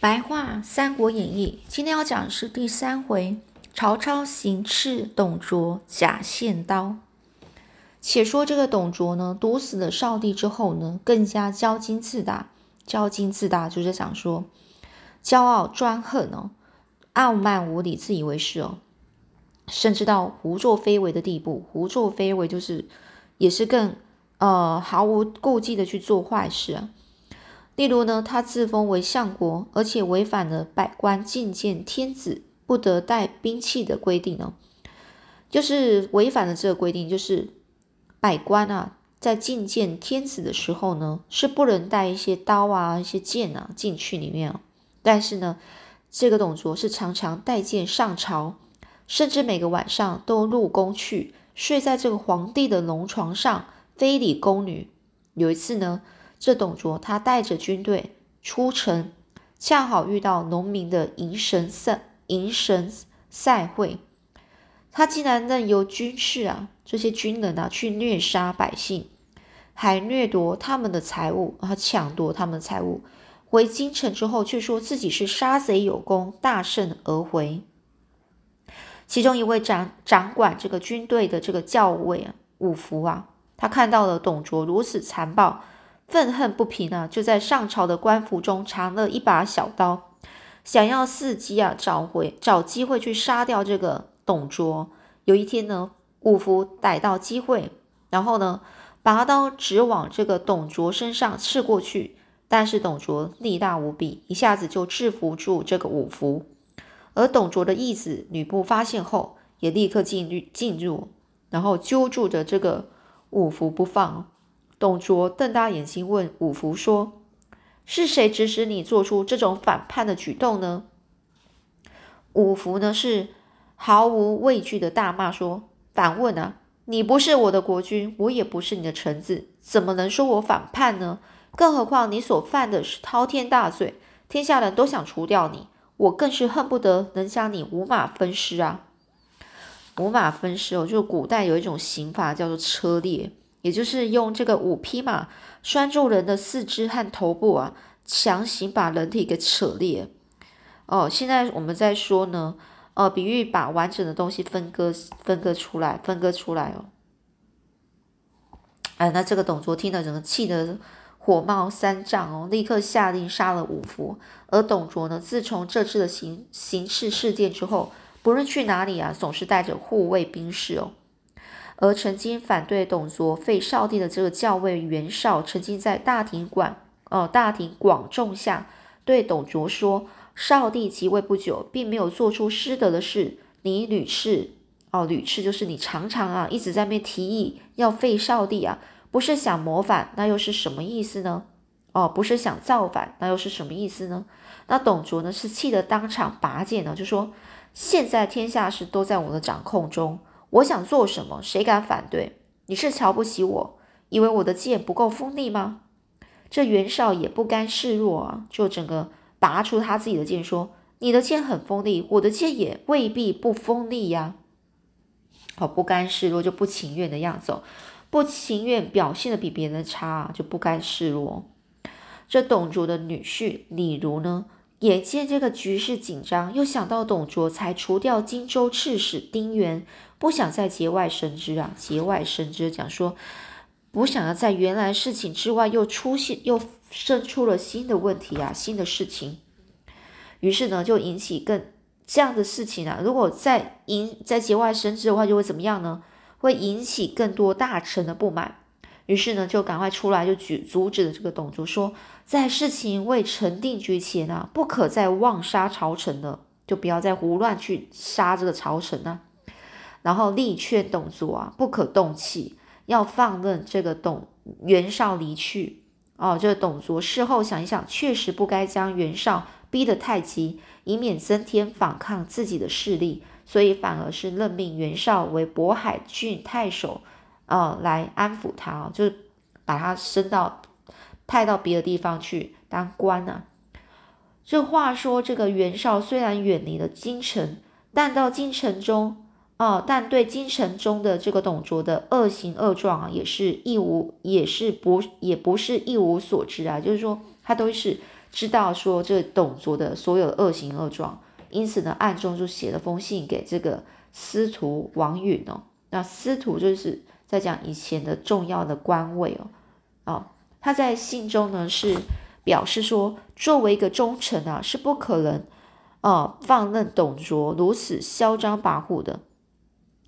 白话《三国演义》，今天要讲的是第三回：曹操行刺董卓，假献刀。且说这个董卓呢，毒死了少帝之后呢，更加骄矜自大。骄矜自大就是想说，骄傲专横哦，傲慢无礼，自以为是哦，甚至到胡作非为的地步。胡作非为就是也是更呃毫无顾忌的去做坏事啊。例如呢，他自封为相国，而且违反了百官觐见天子不得带兵器的规定呢，就是违反了这个规定，就是百官啊在觐见天子的时候呢，是不能带一些刀啊、一些剑啊进去里面但是呢，这个董卓是常常带剑上朝，甚至每个晚上都入宫去睡在这个皇帝的龙床上，非礼宫女。有一次呢。这董卓他带着军队出城，恰好遇到农民的迎神赛迎神赛会，他竟然任由军士啊这些军人啊去虐杀百姓，还掠夺他们的财物，啊抢夺他们的财物。回京城之后，却说自己是杀贼有功，大胜而回。其中一位掌掌管这个军队的这个校尉啊五福啊，他看到了董卓如此残暴。愤恨不平啊，就在上朝的官府中藏了一把小刀，想要伺机啊找回找机会去杀掉这个董卓。有一天呢，五福逮到机会，然后呢，拔刀直往这个董卓身上刺过去。但是董卓力大无比，一下子就制服住这个五福。而董卓的义子吕布发现后，也立刻进入进入，然后揪住着这个五福不放。董卓瞪大眼睛问五福说：“是谁指使你做出这种反叛的举动呢？”五福呢是毫无畏惧的大骂说：“反问啊，你不是我的国君，我也不是你的臣子，怎么能说我反叛呢？更何况你所犯的是滔天大罪，天下人都想除掉你，我更是恨不得能将你五马分尸啊！五马分尸哦，就是古代有一种刑罚叫做车裂。”也就是用这个五匹马拴住人的四肢和头部啊，强行把人体给扯裂。哦，现在我们在说呢，呃，比喻把完整的东西分割、分割出来、分割出来哦。哎，那这个董卓听了，整个气得火冒三丈哦，立刻下令杀了五福。而董卓呢，自从这次的刑刑事事件之后，不论去哪里啊，总是带着护卫兵士哦。而曾经反对董卓废少帝的这个校尉袁绍，曾经在大庭广呃大庭广众下对董卓说：“少帝即位不久，并没有做出失德的事。你屡次哦屡次就是你常常啊一直在那提议要废少帝啊，不是想谋反，那又是什么意思呢？哦，不是想造反，那又是什么意思呢？那董卓呢是气得当场拔剑呢，就说：现在天下事都在我的掌控中。”我想做什么，谁敢反对？你是瞧不起我，以为我的剑不够锋利吗？这袁绍也不甘示弱啊，就整个拔出他自己的剑，说：“你的剑很锋利，我的剑也未必不锋利呀。”好，不甘示弱就不情愿的样子哦，不情愿表现的比别人差，就不甘示弱。这董卓的女婿李儒呢？眼见这个局势紧张，又想到董卓才除掉荆州刺史丁原，不想再节外生枝啊！节外生枝讲说，不想要在原来事情之外又出现，又生出了新的问题啊，新的事情。于是呢，就引起更这样的事情啊。如果再引在节外生枝的话，就会怎么样呢？会引起更多大臣的不满。于是呢，就赶快出来，就举阻止了这个董卓，说在事情未成定局前啊，不可再妄杀朝臣了，就不要再胡乱去杀这个朝臣啊。然后力劝董卓啊，不可动气，要放任这个董袁绍离去。哦，这个董卓事后想一想，确实不该将袁绍逼得太急，以免增添反抗自己的势力，所以反而是任命袁绍为渤海郡太守。呃，来安抚他，就是把他升到派到别的地方去当官啊。这话说，这个袁绍虽然远离了京城，但到京城中，哦，但对京城中的这个董卓的恶行恶状啊，也是一无，也是不，也不是一无所知啊。就是说，他都是知道说这董卓的所有的恶行恶状，因此呢，暗中就写了封信给这个司徒王允哦。那司徒就是在讲以前的重要的官位哦，哦，他在信中呢是表示说，作为一个忠臣啊，是不可能哦放任董卓如此嚣张跋扈的。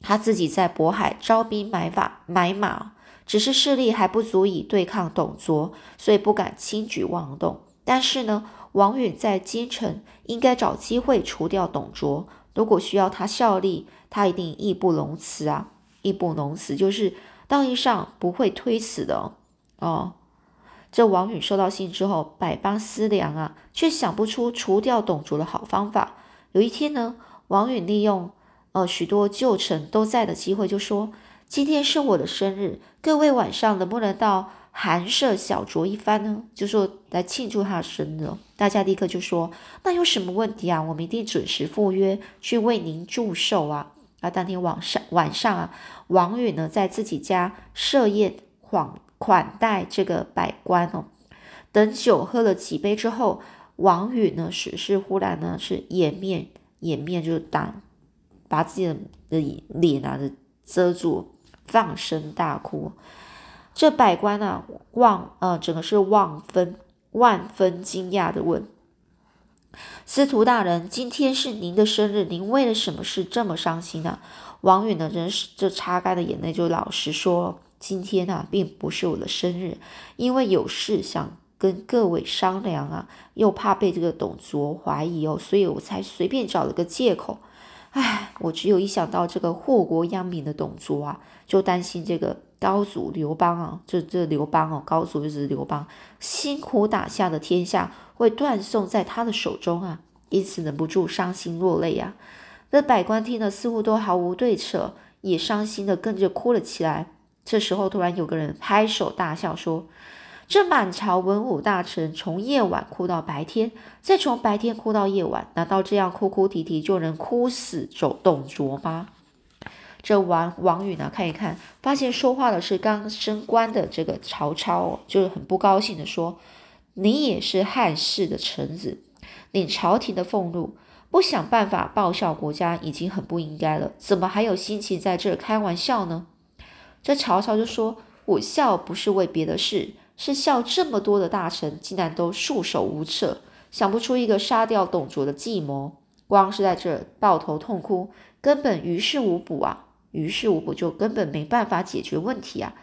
他自己在渤海招兵买马，买马，只是势力还不足以对抗董卓，所以不敢轻举妄动。但是呢，王允在京城应该找机会除掉董卓。如果需要他效力，他一定义不容辞啊！义不容辞就是道义上不会推辞的哦。这王允收到信之后，百般思量啊，却想不出除掉董卓的好方法。有一天呢，王允利用呃许多旧臣都在的机会，就说：“今天是我的生日，各位晚上能不能到？”寒舍小酌一番呢，就说来庆祝他的生日。大家立刻就说：“那有什么问题啊？我们一定准时赴约去为您祝寿啊！”啊，当天晚上晚上啊，王允呢在自己家设宴款款待这个百官哦。等酒喝了几杯之后，王允呢是是忽然呢是掩面掩面就挡，把自己的脸啊遮住，放声大哭。这百官啊，望呃，整个是万分万分惊讶的问：“司徒大人，今天是您的生日，您为了什么事这么伤心呢？”王允呢，真是这擦干的眼泪，就老实说：“今天啊，并不是我的生日，因为有事想跟各位商量啊，又怕被这个董卓怀疑哦，所以我才随便找了个借口。唉，我只有一想到这个祸国殃民的董卓啊，就担心这个。”高祖刘邦啊，这这刘邦哦，高祖就是刘邦，辛苦打下的天下会断送在他的手中啊，因此忍不住伤心落泪呀。那百官听了似乎都毫无对策，也伤心的跟着哭了起来。这时候突然有个人拍手大笑说：“这满朝文武大臣从夜晚哭到白天，再从白天哭到夜晚，难道这样哭哭啼啼就能哭死走董卓吗？”这王王允呢，看一看，发现说话的是刚升官的这个曹操哦，就是很不高兴的说：“你也是汉室的臣子，领朝廷的俸禄，不想办法报效国家，已经很不应该了，怎么还有心情在这开玩笑呢？”这曹操就说：“我笑不是为别的事，是笑这么多的大臣竟然都束手无策，想不出一个杀掉董卓的计谋，光是在这抱头痛哭，根本于事无补啊！”于是我不就根本没办法解决问题啊！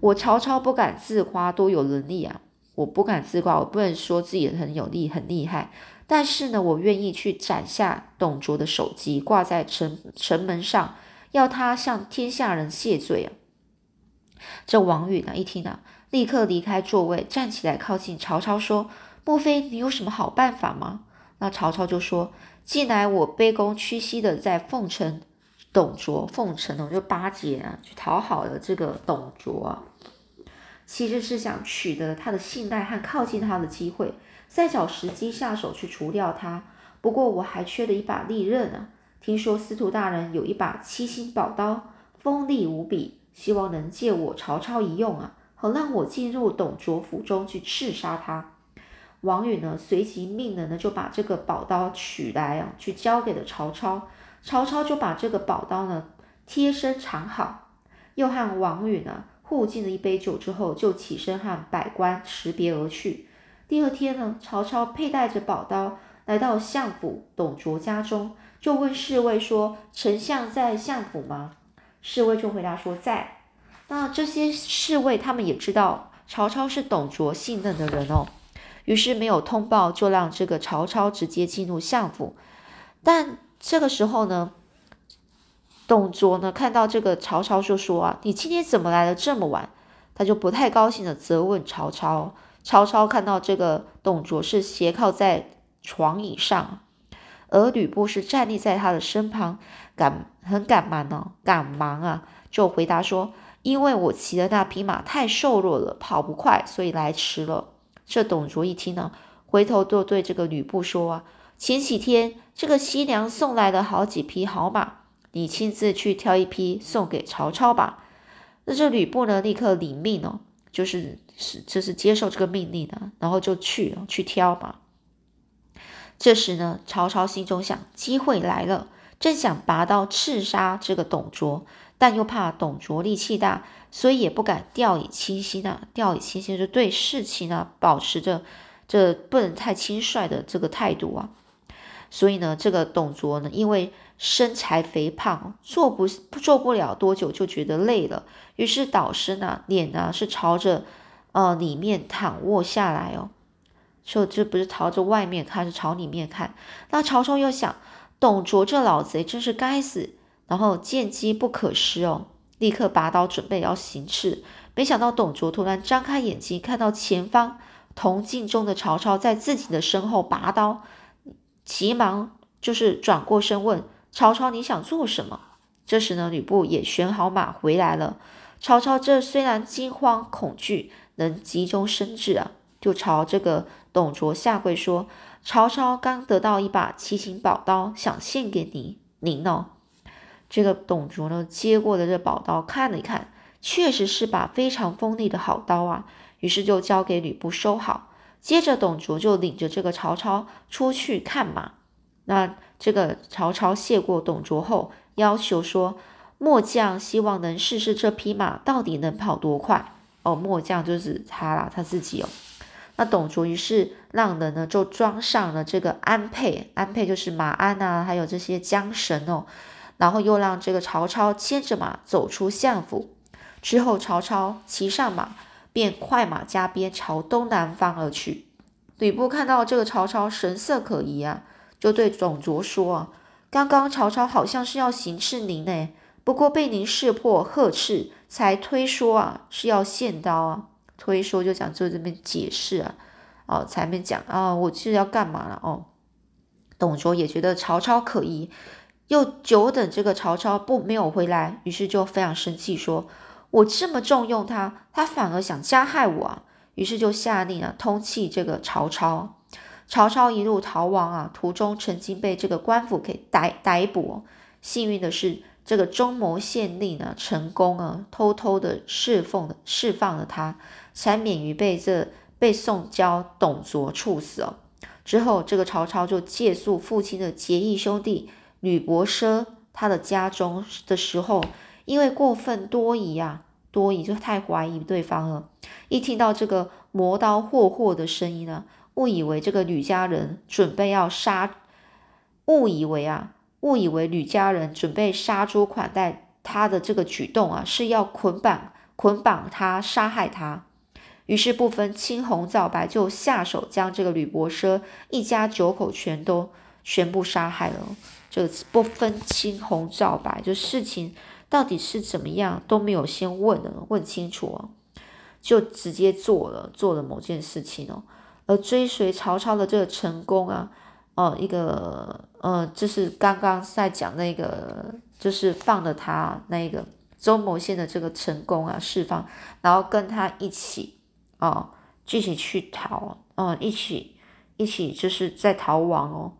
我曹操不敢自夸多有能力啊！我不敢自夸，我不能说自己很有力很厉害。但是呢，我愿意去斩下董卓的首级，挂在城城门上，要他向天下人谢罪啊！这王允呢，一听啊，立刻离开座位，站起来靠近曹操说：“莫非你有什么好办法吗？”那曹操就说：“近来我卑躬屈膝的在奉承。”董卓奉承哦，就巴结啊，去讨好了这个董卓，其实是想取得他的信赖和靠近他的机会，再找时机下手去除掉他。不过我还缺了一把利刃啊，听说司徒大人有一把七星宝刀，锋利无比，希望能借我曹操一用啊，好让我进入董卓府中去刺杀他。王允呢，随即命人呢就把这个宝刀取来啊，去交给了曹操。曹操就把这个宝刀呢贴身藏好，又和王允呢互敬了一杯酒之后，就起身和百官辞别而去。第二天呢，曹操佩戴着宝刀来到相府董卓家中，就问侍卫说：“丞相在相府吗？”侍卫就回答说：“在。”那这些侍卫他们也知道曹操是董卓信任的人哦，于是没有通报，就让这个曹操直接进入相府，但。这个时候呢，董卓呢看到这个曹操就说啊，你今天怎么来的这么晚？他就不太高兴的责问曹操。曹操看到这个董卓是斜靠在床椅上，而吕布是站立在他的身旁，赶很赶忙呢，赶忙啊，就回答说，因为我骑的那匹马太瘦弱了，跑不快，所以来迟了。这董卓一听呢，回头就对这个吕布说啊。前几天，这个西凉送来了好几匹好马，你亲自去挑一匹送给曹操吧。那这吕布呢，立刻领命哦，就是是就是接受这个命令呢，然后就去去挑嘛。这时呢，曹操心中想，机会来了，正想拔刀刺杀这个董卓，但又怕董卓力气大，所以也不敢掉以轻心啊。掉以轻心就对事情啊，保持着这不能太轻率的这个态度啊。所以呢，这个董卓呢，因为身材肥胖，做不做不了多久就觉得累了，于是倒身啊，脸呢是朝着呃里面躺卧下来哦。就这不是朝着外面看，是朝里面看。那曹操又想，董卓这老贼真是该死，然后见机不可失哦，立刻拔刀准备要行刺。没想到董卓突然张开眼睛，看到前方铜镜中的曹操在自己的身后拔刀，急忙就是转过身问曹操：“你想做什么？”这时呢，吕布也选好马回来了。曹操这虽然惊慌恐惧，能急中生智啊。就朝这个董卓下跪说：“曹操刚得到一把奇形宝刀，想献给你，您呢？”这个董卓呢，接过了这宝刀，看了一看，确实是把非常锋利的好刀啊。于是就交给吕布收好。接着，董卓就领着这个曹操出去看马。那这个曹操谢过董卓后，要求说：“末将希望能试试这匹马到底能跑多快。”哦，末将就是他啦，他自己哦。那董卓于是让人呢就装上了这个鞍辔，鞍辔就是马鞍啊，还有这些缰绳哦，然后又让这个曹操牵着马走出相府。之后曹操骑上马，便快马加鞭朝东南方而去。吕布看到这个曹操神色可疑啊，就对董卓说：“啊，刚刚曹操好像是要行刺您呢，不过被您识破呵斥，才推说啊是要献刀啊。”推说就讲就这边解释啊，哦，才面讲啊，我是要干嘛了哦？董卓也觉得曹操可疑，又久等这个曹操不没有回来，于是就非常生气，说我这么重用他，他反而想加害我啊！于是就下令啊，通缉这个曹操。曹操一路逃亡啊，途中曾经被这个官府给逮逮捕，幸运的是。这个中牟县令呢，成功啊，偷偷的释放了释放了他，才免于被这被送交董卓处死哦。之后，这个曹操就借宿父亲的结义兄弟吕伯奢他的家中的时候，因为过分多疑啊，多疑就太怀疑对方了。一听到这个磨刀霍霍的声音呢，误以为这个吕家人准备要杀，误以为啊。误以为吕家人准备杀猪款待他的这个举动啊，是要捆绑捆绑他杀害他，于是不分青红皂白就下手将这个吕伯奢一家九口全都全部杀害了。这不分青红皂白，就事情到底是怎么样都没有先问的问清楚哦，就直接做了做了某件事情哦，而追随曹操的这个成功啊。哦，一个，呃，就是刚刚在讲那个，就是放了他那个周某县的这个成功啊，释放，然后跟他一起，哦，一起去逃，嗯，一起，一起就是在逃亡哦。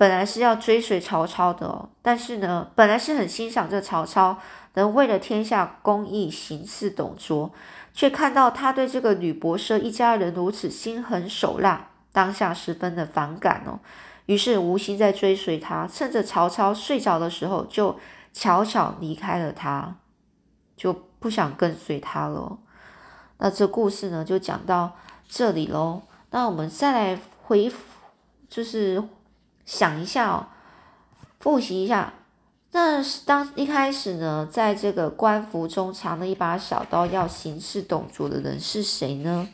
本来是要追随曹操的哦，但是呢，本来是很欣赏这曹操能为了天下公义行刺董卓，却看到他对这个吕伯奢一家人如此心狠手辣。当下十分的反感哦，于是无心在追随他，趁着曹操睡着的时候，就悄悄离开了他，就不想跟随他了。那这故事呢，就讲到这里喽。那我们再来回，就是想一下哦，复习一下。那当一开始呢，在这个官服中藏了一把小刀，要行刺董卓的人是谁呢？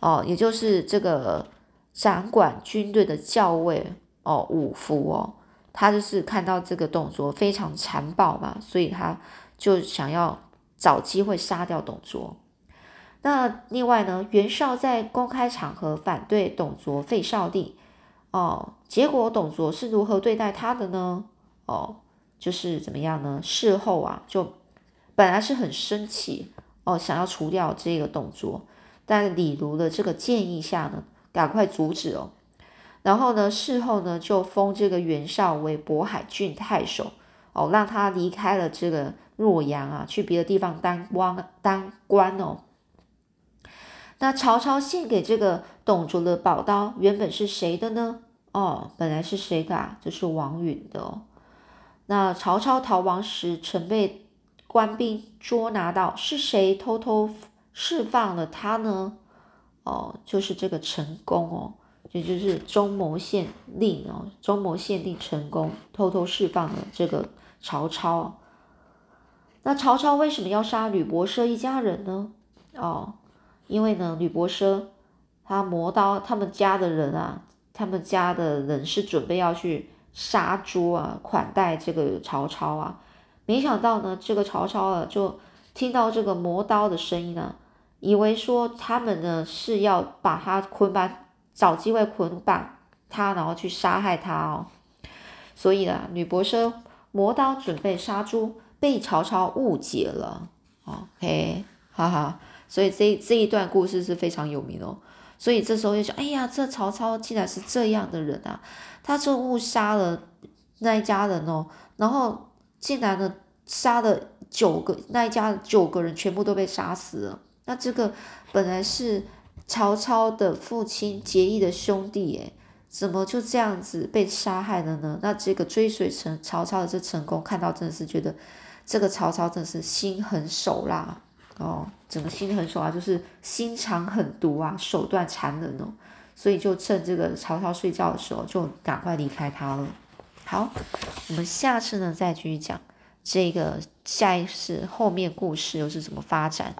哦，也就是这个掌管军队的校尉哦，五福哦，他就是看到这个董卓非常残暴嘛，所以他就想要找机会杀掉董卓。那另外呢，袁绍在公开场合反对董卓废少帝哦，结果董卓是如何对待他的呢？哦，就是怎么样呢？事后啊，就本来是很生气哦，想要除掉这个董卓。但李儒的这个建议下呢，赶快阻止哦。然后呢，事后呢，就封这个袁绍为渤海郡太守哦，让他离开了这个洛阳啊，去别的地方当官当官哦。那曹操献给这个董卓的宝刀原本是谁的呢？哦，本来是谁的？啊？就是王允的。那曹操逃亡时，曾被官兵捉拿到，是谁偷偷释放了他呢？哦，就是这个陈宫哦，也就是中牟县令哦，中牟县令陈宫偷偷释放了这个曹操。那曹操为什么要杀吕伯奢一家人呢？哦，因为呢，吕伯奢他磨刀，他们家的人啊，他们家的人是准备要去杀猪啊，款待这个曹操啊。没想到呢，这个曹操啊，就听到这个磨刀的声音呢，以为说他们呢是要把他捆绑，找机会捆绑他，然后去杀害他哦。所以啊，吕伯奢磨刀准备杀猪。被曹操误解了，OK，哈哈，所以这这一段故事是非常有名哦。所以这时候就想，哎呀，这曹操竟然是这样的人啊！他就误杀了那一家人哦，然后竟然呢杀了九个那一家九个人全部都被杀死了。那这个本来是曹操的父亲结义的兄弟，诶，怎么就这样子被杀害了呢？那这个追随成曹操的这成功，看到真的是觉得。这个曹操真是心狠手辣哦，整个心狠手辣就是心肠狠毒啊，手段残忍哦，所以就趁这个曹操睡觉的时候，就赶快离开他了。好，我们下次呢再继续讲这个下一次后面故事又是怎么发展。